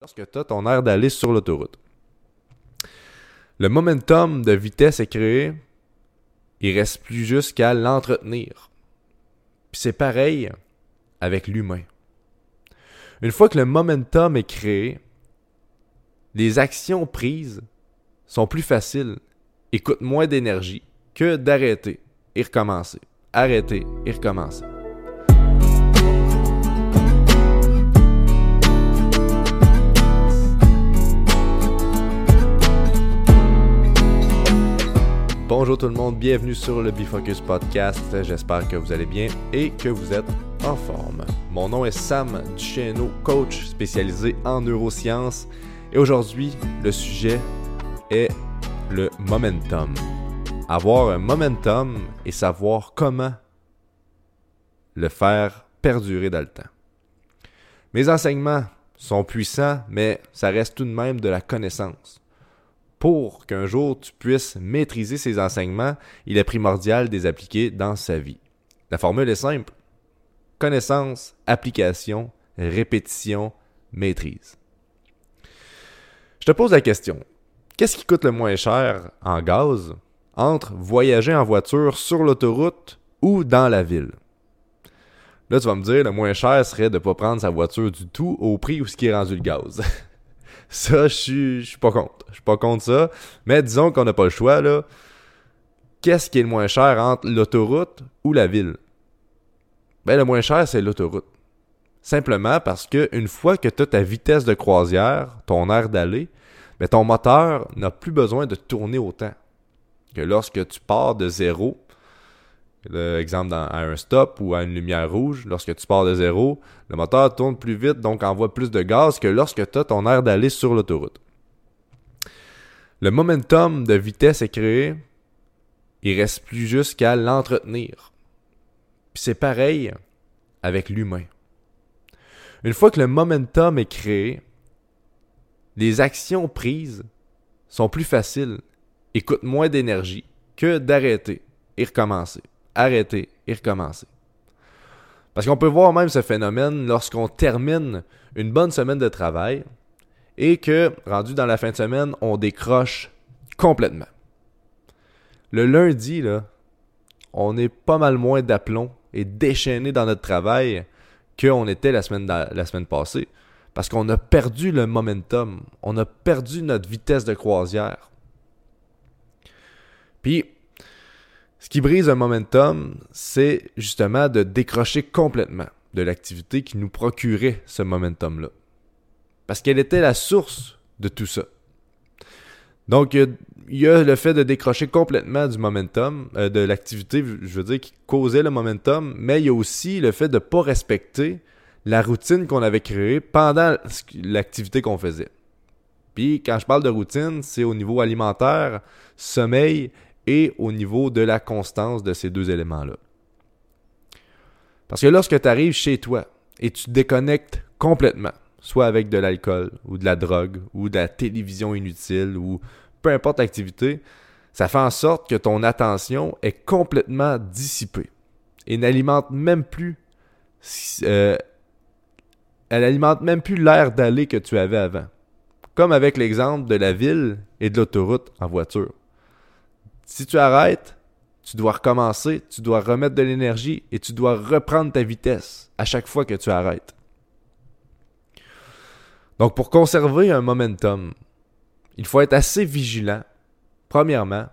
lorsque tu as ton air d'aller sur l'autoroute. Le momentum de vitesse est créé, il reste plus juste qu'à l'entretenir. Puis c'est pareil avec l'humain. Une fois que le momentum est créé, les actions prises sont plus faciles et coûtent moins d'énergie que d'arrêter et recommencer. Arrêter et recommencer. Bonjour tout le monde, bienvenue sur le Bifocus Podcast. J'espère que vous allez bien et que vous êtes en forme. Mon nom est Sam Duchesneau, coach spécialisé en neurosciences. Et aujourd'hui, le sujet est le momentum. Avoir un momentum et savoir comment le faire perdurer dans le temps. Mes enseignements sont puissants, mais ça reste tout de même de la connaissance pour qu'un jour tu puisses maîtriser ces enseignements, il est primordial de les appliquer dans sa vie. La formule est simple. Connaissance, application, répétition, maîtrise. Je te pose la question. Qu'est-ce qui coûte le moins cher en gaz entre voyager en voiture sur l'autoroute ou dans la ville? Là, tu vas me dire, le moins cher serait de ne pas prendre sa voiture du tout au prix où ce qui est rendu le gaz. Ça, je suis, suis pas contre. Je suis pas contre ça. Mais disons qu'on n'a pas le choix. Qu'est-ce qui est le moins cher entre l'autoroute ou la ville? Ben, le moins cher, c'est l'autoroute. Simplement parce que une fois que tu as ta vitesse de croisière, ton air d'aller, ben ton moteur n'a plus besoin de tourner autant que lorsque tu pars de zéro Exemple, à un stop ou à une lumière rouge, lorsque tu pars de zéro, le moteur tourne plus vite, donc envoie plus de gaz que lorsque tu as ton air d'aller sur l'autoroute. Le momentum de vitesse est créé, il reste plus juste qu'à l'entretenir. Puis c'est pareil avec l'humain. Une fois que le momentum est créé, les actions prises sont plus faciles et coûtent moins d'énergie que d'arrêter et recommencer arrêter et recommencer. Parce qu'on peut voir même ce phénomène lorsqu'on termine une bonne semaine de travail et que, rendu dans la fin de semaine, on décroche complètement. Le lundi, là, on est pas mal moins d'aplomb et déchaîné dans notre travail qu'on était la semaine, la semaine passée. Parce qu'on a perdu le momentum, on a perdu notre vitesse de croisière. Puis, ce qui brise un momentum, c'est justement de décrocher complètement de l'activité qui nous procurait ce momentum-là. Parce qu'elle était la source de tout ça. Donc, il y a le fait de décrocher complètement du momentum, euh, de l'activité, je veux dire, qui causait le momentum, mais il y a aussi le fait de ne pas respecter la routine qu'on avait créée pendant l'activité qu'on faisait. Puis, quand je parle de routine, c'est au niveau alimentaire, sommeil au niveau de la constance de ces deux éléments-là. Parce que lorsque tu arrives chez toi et tu te déconnectes complètement, soit avec de l'alcool ou de la drogue ou de la télévision inutile ou peu importe l'activité, ça fait en sorte que ton attention est complètement dissipée et n'alimente même plus euh, elle alimente même plus l'air d'aller que tu avais avant. Comme avec l'exemple de la ville et de l'autoroute en voiture. Si tu arrêtes, tu dois recommencer, tu dois remettre de l'énergie et tu dois reprendre ta vitesse à chaque fois que tu arrêtes. Donc pour conserver un momentum, il faut être assez vigilant, premièrement,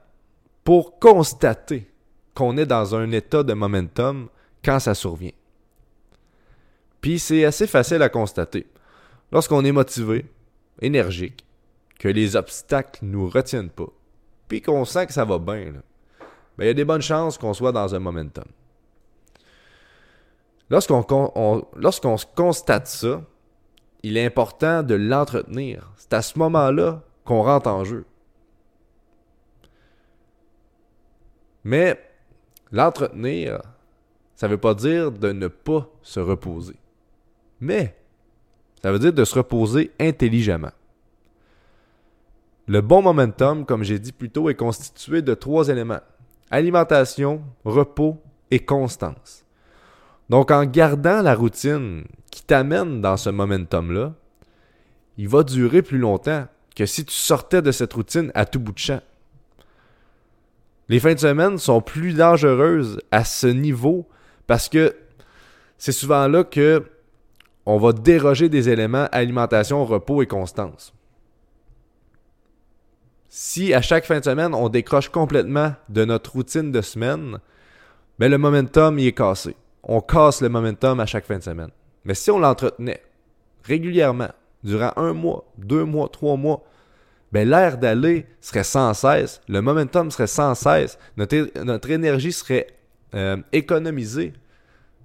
pour constater qu'on est dans un état de momentum quand ça survient. Puis c'est assez facile à constater. Lorsqu'on est motivé, énergique, que les obstacles ne nous retiennent pas, puis qu'on sent que ça va bien, ben, il y a des bonnes chances qu'on soit dans un momentum. Lorsqu'on lorsqu'on constate ça, il est important de l'entretenir. C'est à ce moment-là qu'on rentre en jeu. Mais l'entretenir, ça ne veut pas dire de ne pas se reposer. Mais ça veut dire de se reposer intelligemment. Le bon momentum, comme j'ai dit plus tôt, est constitué de trois éléments. Alimentation, repos et constance. Donc en gardant la routine qui t'amène dans ce momentum-là, il va durer plus longtemps que si tu sortais de cette routine à tout bout de champ. Les fins de semaine sont plus dangereuses à ce niveau parce que c'est souvent là que on va déroger des éléments alimentation, repos et constance. Si à chaque fin de semaine, on décroche complètement de notre routine de semaine, ben le momentum il est cassé. On casse le momentum à chaque fin de semaine. Mais si on l'entretenait régulièrement, durant un mois, deux mois, trois mois, ben l'air d'aller serait sans cesse, le momentum serait sans cesse, notre, énergie serait euh, économisée,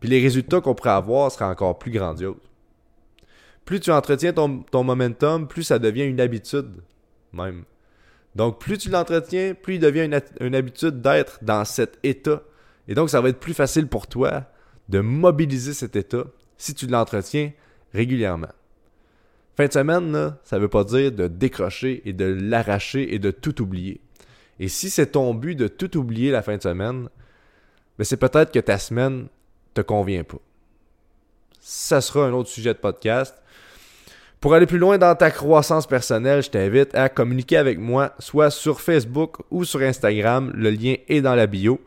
puis les résultats qu'on pourrait avoir seraient encore plus grandioses. Plus tu entretiens ton, momentum, plus ça devient une habitude, même. Donc, plus tu l'entretiens, plus il devient une, habitude d'être dans cet état. Et donc, ça va être plus facile pour toi de mobiliser cet état si tu l'entretiens régulièrement. Fin de semaine, ça ne veut pas dire de décrocher et de l'arracher et de tout oublier. Et si c'est ton but de tout oublier la fin de semaine, ben c'est peut-être que ta semaine te convient pas. Ça sera un autre sujet de podcast. Pour aller plus loin dans ta croissance personnelle, je t'invite à communiquer avec moi, soit sur Facebook ou sur Instagram. Le lien est dans la bio.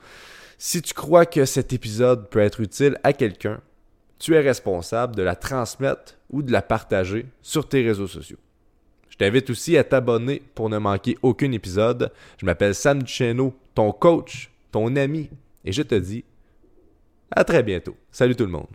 Si tu crois que cet épisode peut être utile à quelqu'un, tu es responsable de la transmettre ou de la partager sur tes réseaux sociaux. Je t'invite aussi à t'abonner pour ne manquer aucun épisode. Je m'appelle Sam Duchesneau, ton coach, ton ami, et je te dis à très bientôt. Salut tout le monde.